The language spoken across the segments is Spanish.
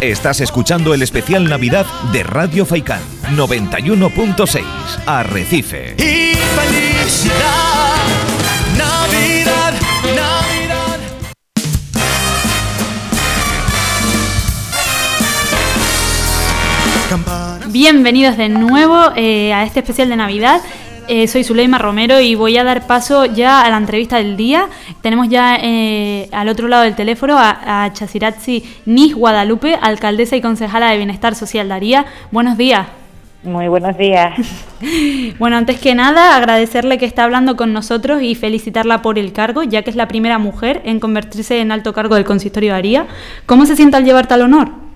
Estás escuchando el especial Navidad de Radio Faicán 91.6 Arrecife. Y felicidad, Navidad, Navidad. Bienvenidos de nuevo eh, a este especial de Navidad. Eh, soy Zuleima Romero y voy a dar paso ya a la entrevista del día. Tenemos ya eh, al otro lado del teléfono a, a Chasiratzi Nis Guadalupe, alcaldesa y concejala de Bienestar Social Daría. Buenos días. Muy buenos días. Bueno, antes que nada, agradecerle que está hablando con nosotros y felicitarla por el cargo, ya que es la primera mujer en convertirse en alto cargo del consistorio de Aría. ¿Cómo se siente al llevar tal honor?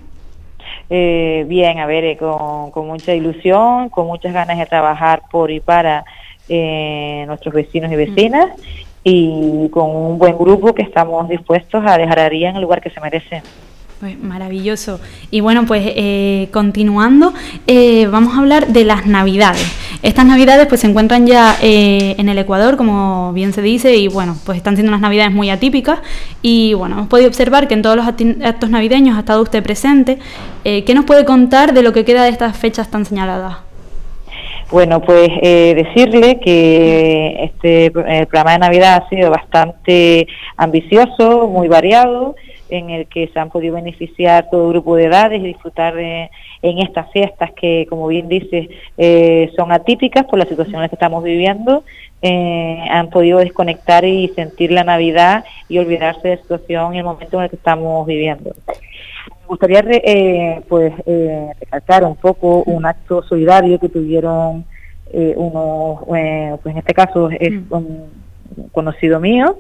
Eh, bien, a ver, eh, con, con mucha ilusión, con muchas ganas de trabajar por y para eh, nuestros vecinos y vecinas y con un buen grupo que estamos dispuestos a dejar a en el lugar que se merece. Pues maravilloso. Y bueno, pues eh, continuando, eh, vamos a hablar de las Navidades. Estas Navidades pues se encuentran ya eh, en el Ecuador, como bien se dice, y bueno, pues están siendo unas Navidades muy atípicas. Y bueno, hemos podido observar que en todos los actos navideños ha estado usted presente. Eh, ¿Qué nos puede contar de lo que queda de estas fechas tan señaladas? Bueno, pues eh, decirle que este el programa de Navidad ha sido bastante ambicioso, muy variado, en el que se han podido beneficiar todo grupo de edades y disfrutar de, en estas fiestas que, como bien dice, eh, son atípicas por las situaciones que estamos viviendo. eh, han podido desconectar y sentir la Navidad y olvidarse de la situación y el momento en el que estamos viviendo. Me gustaría re- eh, pues eh, recalcar un poco un acto solidario que tuvieron eh, unos, eh, pues en este caso es un conocido mío,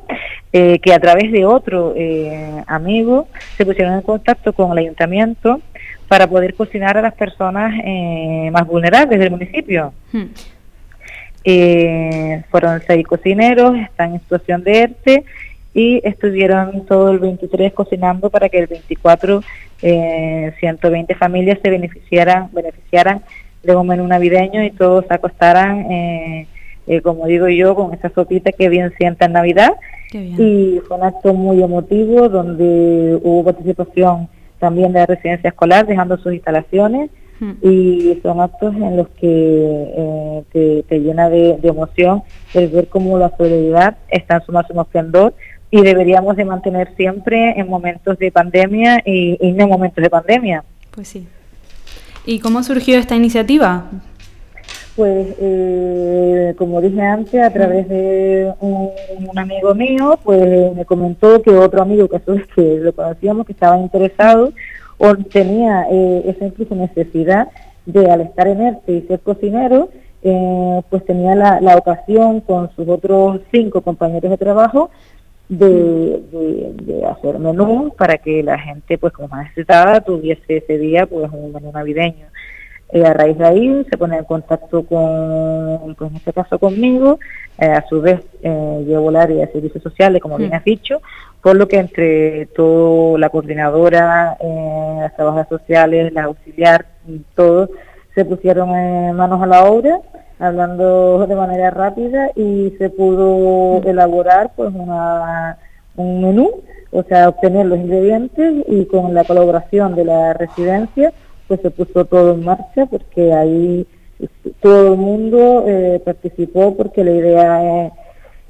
eh, que a través de otro eh, amigo se pusieron en contacto con el ayuntamiento para poder cocinar a las personas eh, más vulnerables del municipio. Hmm. Eh, fueron seis cocineros, están en situación de ERTE y estuvieron todo el 23 cocinando para que el 24 eh, 120 familias se beneficiaran, beneficiaran de un menú navideño y todos acostaran, eh, como digo yo, con esa sopita que bien sienta en Navidad. Y fue un acto muy emotivo donde hubo participación también de la residencia escolar dejando sus instalaciones Hmm. y son actos en los que eh, te, te llena de, de emoción el ver cómo la solidaridad está en su máximo esplendor y deberíamos de mantener siempre en momentos de pandemia y, y no en momentos de pandemia. Pues sí. ¿Y cómo surgió esta iniciativa? Pues, eh, como dije antes, a través de un, amigo mío, pues me comentó que otro amigo que, que lo conocíamos, que estaba interesado o tenía eh, esa incluso necesidad de, al estar en ERTE y ser cocinero, eh, pues tenía la, la ocasión con sus otros cinco compañeros de trabajo de, de, de hacer menú para que la gente, pues como más necesitada, tuviese ese día pues un menú navideño. Eh, a raíz de ahí se pone en contacto con, pues en este caso conmigo, eh, a su vez eh, llevo el área de servicios sociales, como bien Mm. has dicho, por lo que entre todo la coordinadora, eh, las trabajadoras sociales, la auxiliar, todos se pusieron eh, manos a la obra, hablando de manera rápida y se pudo elaborar pues una, un menú, o sea, obtener los ingredientes y con la colaboración de la residencia pues se puso todo en marcha porque ahí todo el mundo eh, participó porque la idea eh,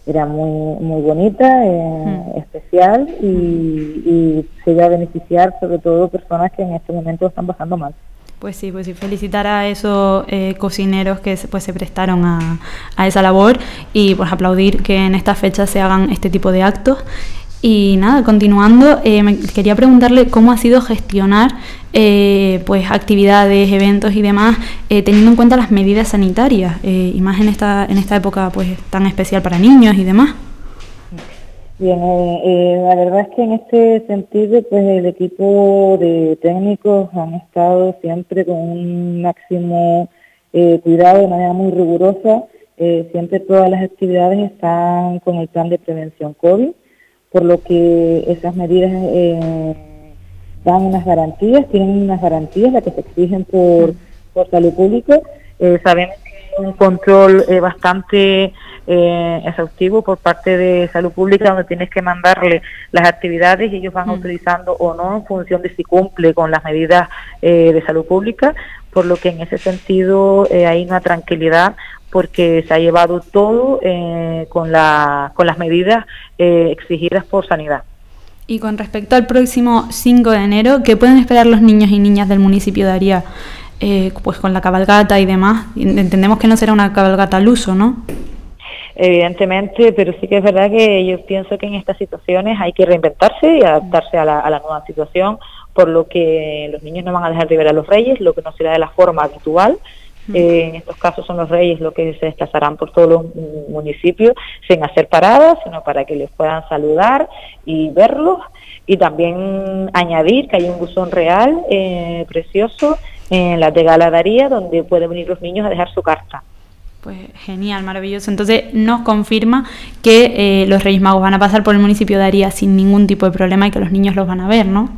era muy muy bonita, eh, Mm. especial y, y se iba a beneficiar sobre todo personas que en este momento están pasando mal. Pues sí, pues sí, felicitar a esos eh, cocineros que se- pues, se prestaron a, a esa labor y pues aplaudir que en estas fechas se hagan este tipo de actos. Y nada, continuando, eh, me quería preguntarle cómo ha sido gestionar eh, pues actividades, eventos y demás, eh, teniendo en cuenta las medidas sanitarias, eh, y más en esta, en esta época pues tan especial para niños y demás. Bien, la verdad es que en este sentido, pues el equipo de técnicos han estado siempre con un máximo cuidado, de manera muy rigurosa. Siempre todas las actividades están con el plan de prevención COVID, por lo que esas medidas eh, dan unas garantías, tienen unas garantías, las que se exigen por, por salud pública. Eh, sabemos un control eh, bastante eh, exhaustivo por parte de salud pública donde tienes que mandarle las actividades y ellos van utilizando o no en función de si cumple con las medidas de salud pública, por lo que en ese sentido hay una tranquilidad porque se ha llevado todo con, la, con las medidas exigidas por sanidad. Y con respecto al próximo 5 de enero, ¿qué pueden esperar los niños y niñas del municipio de Aría? Eh, pues con la cabalgata y demás. Entendemos que no será una cabalgata al uso, ¿no? Evidentemente, pero sí que es verdad que yo pienso que en estas situaciones hay que reinventarse y adaptarse a la, a la nueva situación, por lo que los niños no van a dejar de ver a los reyes, lo que no será de la forma habitual, eh, en estos casos son los reyes los que se desplazarán por todos los municipios sin hacer paradas, sino para que les puedan saludar y verlos. Y también añadir que hay un buzón real eh, precioso en la de Galadaría donde pueden venir los niños a dejar su carta. Pues genial, maravilloso. Entonces nos confirma que eh, los Reyes Magos van a pasar por el municipio de Aría sin ningún tipo de problema y que los niños los van a ver, ¿no?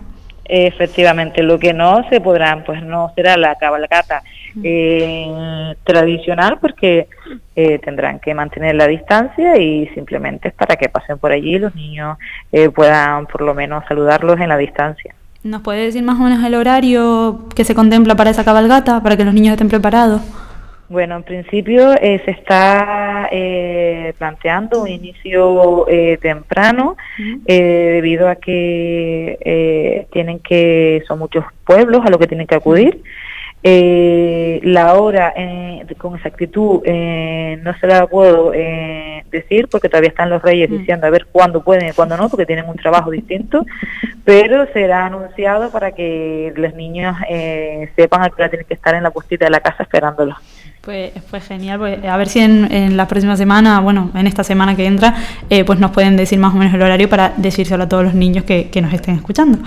Efectivamente, lo que no se podrán, pues no será la cabalgata eh, tradicional porque eh, tendrán que mantener la distancia y simplemente es para que pasen por allí y los niños eh, puedan por lo menos saludarlos en la distancia. ¿Nos puede decir más o menos el horario que se contempla para esa cabalgata, para que los niños estén preparados? Bueno, en principio eh, se está eh, planteando un inicio eh, temprano debido a que tienen que son muchos pueblos a los que tienen que acudir. la hora con exactitud no se la puedo decir porque todavía están los reyes diciendo a ver cuándo pueden y cuándo no porque tienen un trabajo distinto, pero será anunciado para que los niños sepan a qué hora tienen que estar en la postita de la casa esperándolos. Pues, fue genial, pues, a ver si en, la próxima semana, bueno, en esta semana que entra, eh, pues nos pueden decir más o menos el horario para decírselo a todos los niños que, nos estén escuchando.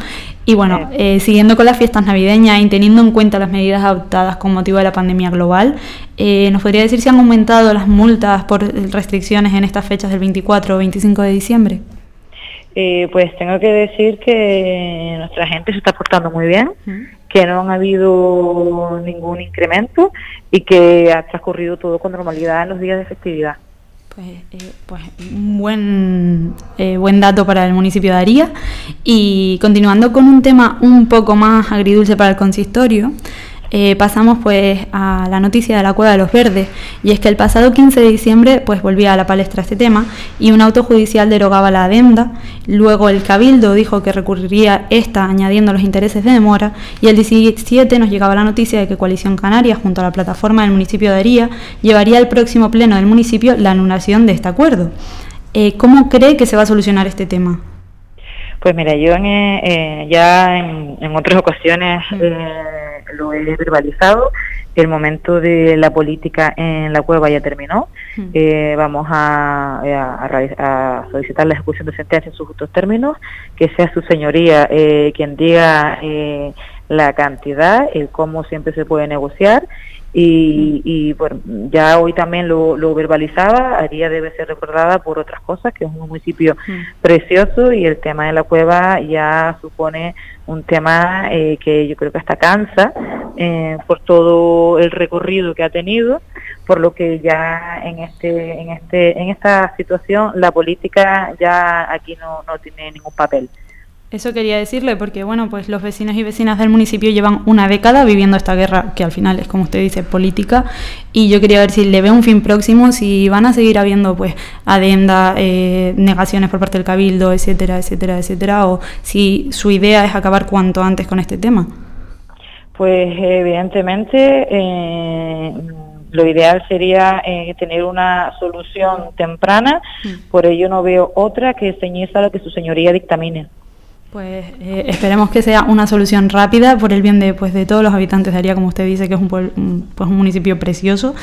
Y bueno, eh, siguiendo con las fiestas navideñas y teniendo en cuenta las medidas adoptadas con motivo de la pandemia global, eh, ¿nos podría decir si han aumentado las multas por restricciones en estas fechas del 24 o 25 de diciembre? pues tengo que decir que nuestra gente se está portando muy bien que no han habido ningún incremento y que ha transcurrido todo con normalidad en los días de festividad. Pues, eh, pues buen, eh, buen dato para el municipio de Aría. Y continuando con un tema un poco más agridulce para el consistorio, eh, pasamos pues a la noticia de la Cueva de los Verdes y es que el pasado 15 de diciembre pues volvía a la palestra este tema y un auto judicial derogaba la adenda, luego el Cabildo dijo que recurriría esta añadiendo los intereses de demora y el 17 nos llegaba la noticia de que Coalición Canaria junto a la plataforma del municipio de Aría llevaría al próximo pleno del municipio la anulación de este acuerdo. Eh, ¿Cómo cree que se va a solucionar este tema? Pues mira, yo eh, ya en, otras ocasiones eh, lo he verbalizado. El momento de la política en la cueva ya terminó. Eh, vamos a, a, solicitar la ejecución de sentencia en sus justos términos, que sea su señoría quien diga la cantidad, el cómo siempre se puede negociar y, y bueno, ya hoy también lo, lo, verbalizaba, Aría debe ser recordada por otras cosas, que es un municipio precioso y el tema de la cueva ya supone un tema eh, que yo creo que hasta cansa eh, por todo el recorrido que ha tenido, por lo que ya en este, en este, en esta situación la política ya aquí no, no tiene ningún papel. Eso quería decirle porque, bueno, pues los vecinos y vecinas del municipio llevan una década viviendo esta guerra, que al final es, como usted dice, política, y yo quería ver si le ve un fin próximo, si van a seguir habiendo, pues, adenda, eh, negaciones por parte del cabildo, etcétera, etcétera, etcétera, o si su idea es acabar cuanto antes con este tema. Pues, evidentemente, eh, lo ideal sería eh, tener una solución temprana, mm. por ello no veo otra que ceñirse a lo que su señoría dictamine. Pues eh, esperemos que sea una solución rápida por el bien de, pues, de todos los habitantes de Aría, como usted dice, que es un, pues, un municipio precioso.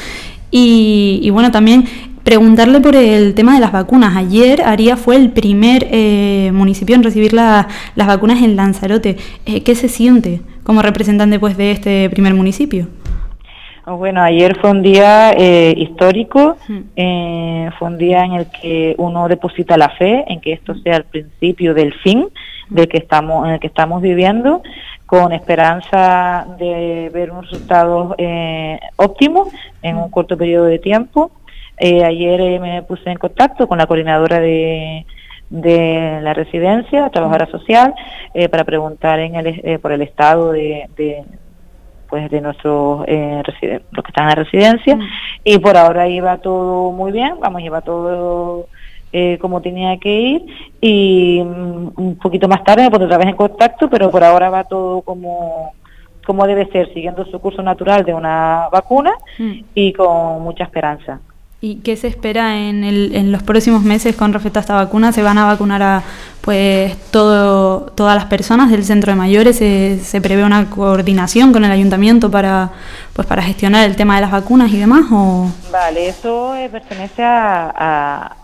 Y, bueno, también preguntarle por el tema de las vacunas. Ayer Aría fue el primer eh, municipio en recibir las vacunas en Lanzarote. Eh, ¿Qué se siente como representante pues, de este primer municipio? Bueno, ayer fue un día histórico, fue un día en el que uno deposita la fe en que esto sea el principio del fin del que estamos, en el que estamos viviendo. con esperanza de ver un resultado eh, óptimo en un corto periodo de tiempo. Eh, ayer me puse en contacto con la coordinadora de, de la residencia, trabajadora social, para preguntar en el, por el estado de, pues de nuestros eh, los que están en la residencia y por ahora iba todo muy bien, vamos, iba todo eh, como tenía que ir y mm, un poquito más tarde me pondré otra vez en contacto, pero por ahora va todo como como debe ser, siguiendo su curso natural de una vacuna mm. y con mucha esperanza. ¿Y qué se espera en, el, en los próximos meses con respecto a esta vacuna? ¿Se van a vacunar a pues todo, todas las personas del centro de mayores? ¿Se, prevé una coordinación con el ayuntamiento para pues para gestionar el tema de las vacunas y demás? O? Vale, eso eh, pertenece a,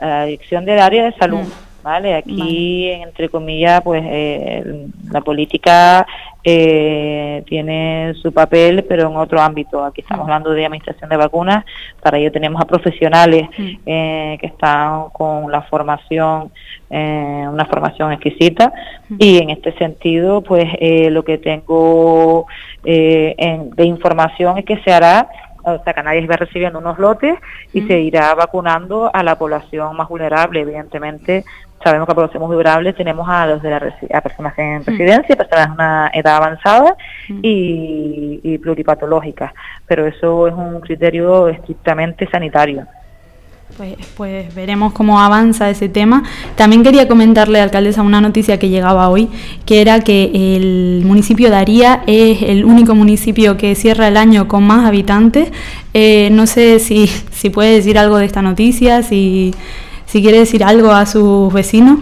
la dirección del área de salud. Mm. ¿Vale? Aquí, entre comillas, pues eh, la política eh, tiene su papel, pero en otro ámbito. Aquí estamos mm. hablando de administración de vacunas, para ello tenemos a profesionales mm. eh, que están con la formación, una formación exquisita, mm. y en este sentido, pues lo que tengo de información es que se hará o sea, Canarias va recibiendo unos lotes y se irá vacunando a la población más vulnerable, evidentemente sabemos que población vulnerable tenemos a los de la a personas en mm. residencia, personas de una edad avanzada mm. y, pluripatológicas, pero eso es un criterio estrictamente sanitario. Pues, pues, veremos cómo avanza ese tema. También quería comentarle, alcaldesa, una noticia que llegaba hoy, que era que el municipio de Aría es el único municipio que cierra el año con más habitantes. Eh, no sé si, si puede decir algo de esta noticia, si si quiere decir algo a sus vecinos.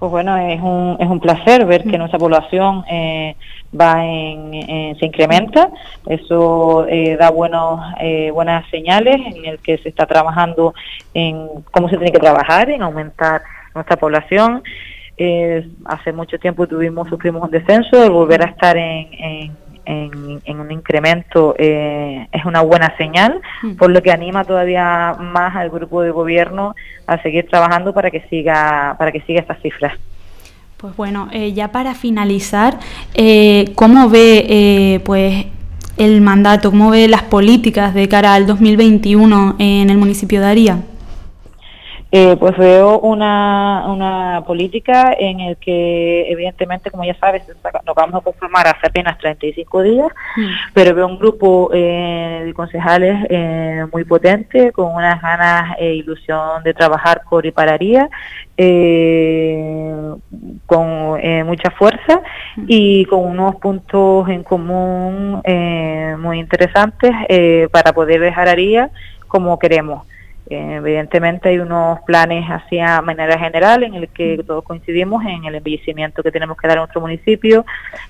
Pues bueno, es un, es un placer ver que nuestra población eh, va en, se incrementa. Eso eh, da buenos, eh, buenas señales en el que se está trabajando en cómo se tiene que trabajar, en aumentar nuestra población. hace mucho tiempo tuvimos, sufrimos un descenso, de volver a estar en en, un incremento eh, es una buena señal, mm. por lo que anima todavía más al grupo de gobierno a seguir trabajando para que siga para que siga estas cifras. Pues bueno, eh, ya para finalizar, eh, ¿cómo ve pues el mandato, cómo ve las políticas de cara al 2021 en el municipio de Aría? Eh, pues veo una, una política en el que, evidentemente, como ya sabes, nos vamos a conformar hace apenas 35 días, mm. pero veo un grupo eh, de concejales eh, muy potente, con unas ganas e ilusión de trabajar por y pararía, con mucha fuerza mm. y con unos puntos en común muy interesantes para poder dejar Aría como queremos. Eh, evidentemente hay unos planes hacia manera general en el que todos coincidimos en el embellecimiento que tenemos que dar a nuestro municipio,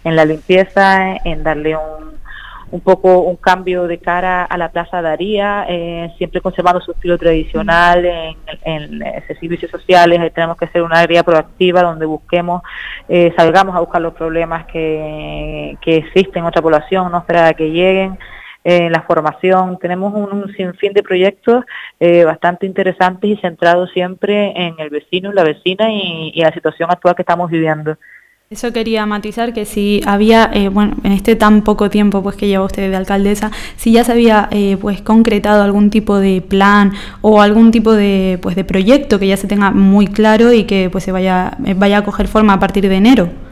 en la limpieza, en darle un, un poco un cambio de cara a la Plaza Daría, eh, siempre conservando su estilo tradicional en, en, servicios sociales, tenemos que ser una área proactiva donde busquemos, eh, salgamos a buscar los problemas que, que existen en nuestra población, no esperar a que lleguen, en la formación. Tenemos un, sinfín de proyectos eh, bastante interesantes y centrados siempre en el vecino la vecina y, la situación actual que estamos viviendo. Eso quería matizar que si había, eh, bueno, en este tan poco tiempo pues que lleva usted de alcaldesa, si ya se había eh, pues concretado algún tipo de plan o algún tipo de pues de proyecto que ya se tenga muy claro y que pues se vaya vaya a coger forma a partir de enero.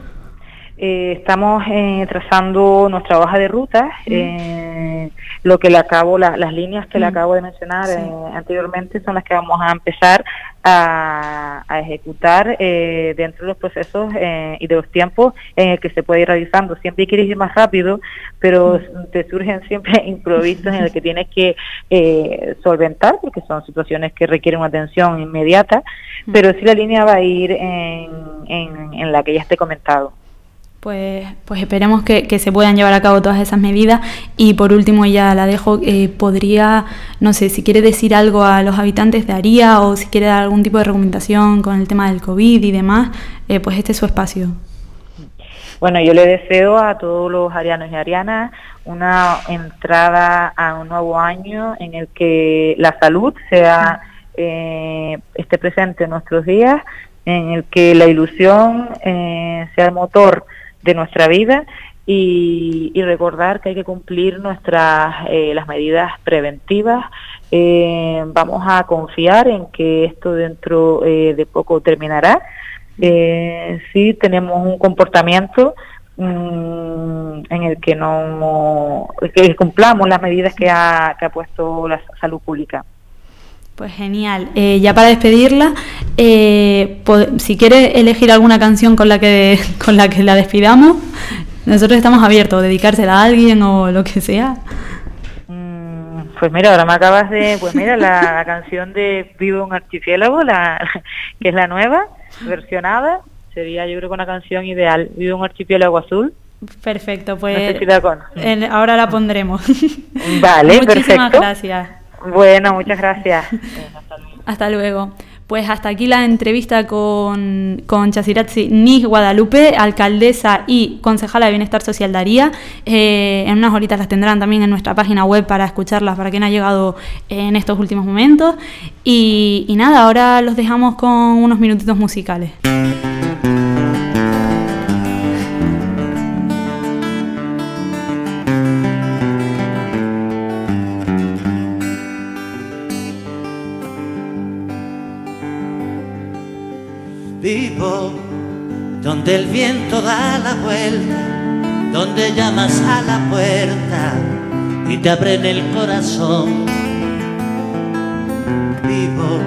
Eh, estamos eh, trazando nuestra hoja de ruta, eh, lo que le acabo, las líneas que le acabo de mencionar anteriormente son las que vamos a empezar a, ejecutar dentro de los procesos y de los tiempos en el que se puede ir realizando. Siempre quieres ir más rápido, pero te surgen siempre improvisos en el que tienes que solventar, porque son situaciones que requieren una atención inmediata, pero sí la línea va a ir en, en la que ya esté comentado. Pues, pues esperemos que, se puedan llevar a cabo todas esas medidas. Y por último, ya la dejo, eh, podría, no sé, si quiere decir algo a los habitantes de Aría o si quiere dar algún tipo de recomendación con el tema del COVID y demás, eh, pues este es su espacio. Bueno, yo le deseo a todos los arianos y arianas una entrada a un nuevo año en el que la salud sea eh, esté presente en nuestros días, en el que la ilusión sea el motor de nuestra vida y, recordar que hay que cumplir nuestras eh, las medidas preventivas. Eh, vamos a confiar en que esto dentro eh, de poco terminará. Eh, sí tenemos un comportamiento mm, en el que no que cumplamos las medidas que ha, que ha puesto la salud pública. Pues genial. ya para despedirla, si quiere elegir alguna canción con la que con la que la despidamos, nosotros estamos abiertos, dedicársela a alguien o lo que sea. Mm, pues mira, ahora me acabas de, pues mira, la, canción de Vivo un archipiélago, la, que es la nueva, versionada, sería yo creo que una canción ideal, Vivo un archipiélago azul. Perfecto, pues ahora la pondremos. Vale, Muchísimas gracias. Bueno, muchas gracias. Hasta luego. Pues hasta aquí la entrevista con, con Chasirazzi Nis Guadalupe, alcaldesa y concejala de Bienestar Social Daría. Eh, en unas horitas las tendrán también en nuestra página web para escucharlas, para quien ha llegado en estos últimos momentos. Y, y nada, ahora los dejamos con unos minutitos musicales. Vivo donde el viento da la vuelta, donde llamas a la puerta y te abren el corazón. Vivo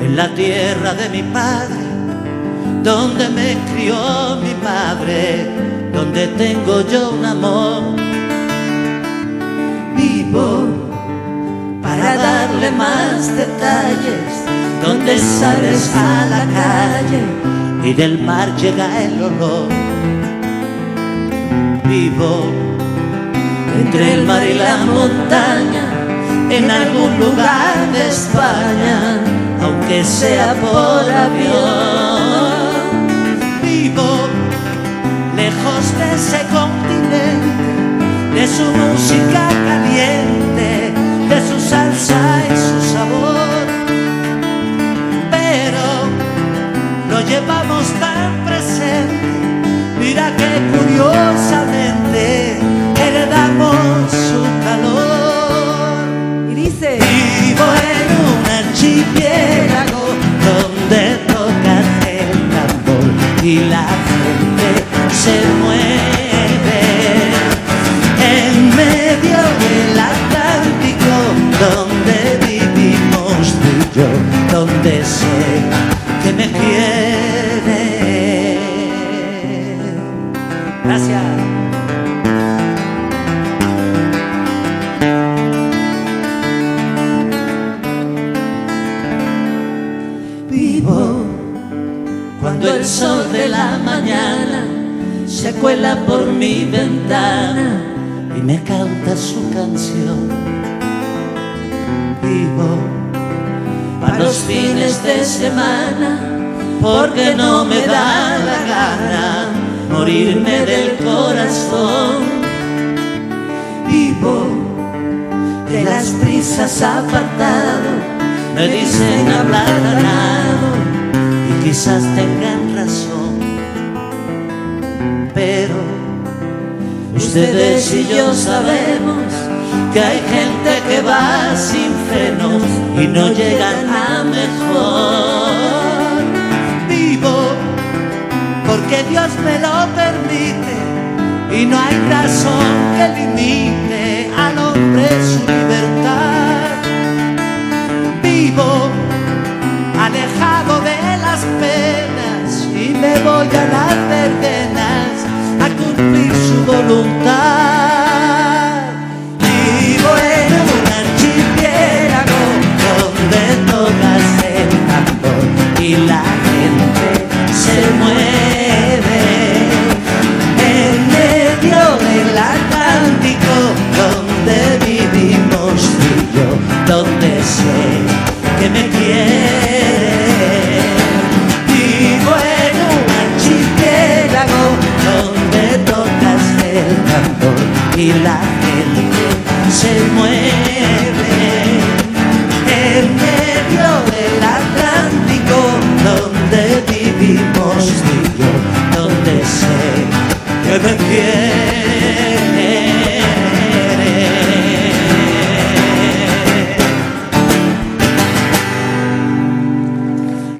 en la tierra de mi padre, donde me crió mi madre, donde tengo yo un amor. Vivo para darle más detalles donde sales a la calle y del mar llega el olor. Vivo entre el mar y la montaña, en algún lugar de España, aunque sea por avión. Vivo lejos de ese continente, de su música caliente, de su salsa llevamos tan canta su canción. Vivo para los fines de semana, porque no me da la gana morirme del corazón. Vivo de las prisas apartado, me dicen hablar ganado y quizás tengan razón, pero ustedes y yo sabemos que hay gente que va sin frenos y no llegan a mejor. Vivo porque Dios me lo permite y no hay razón que limite al hombre su libertad. Vivo alejado de las penas y me voy a las verbenas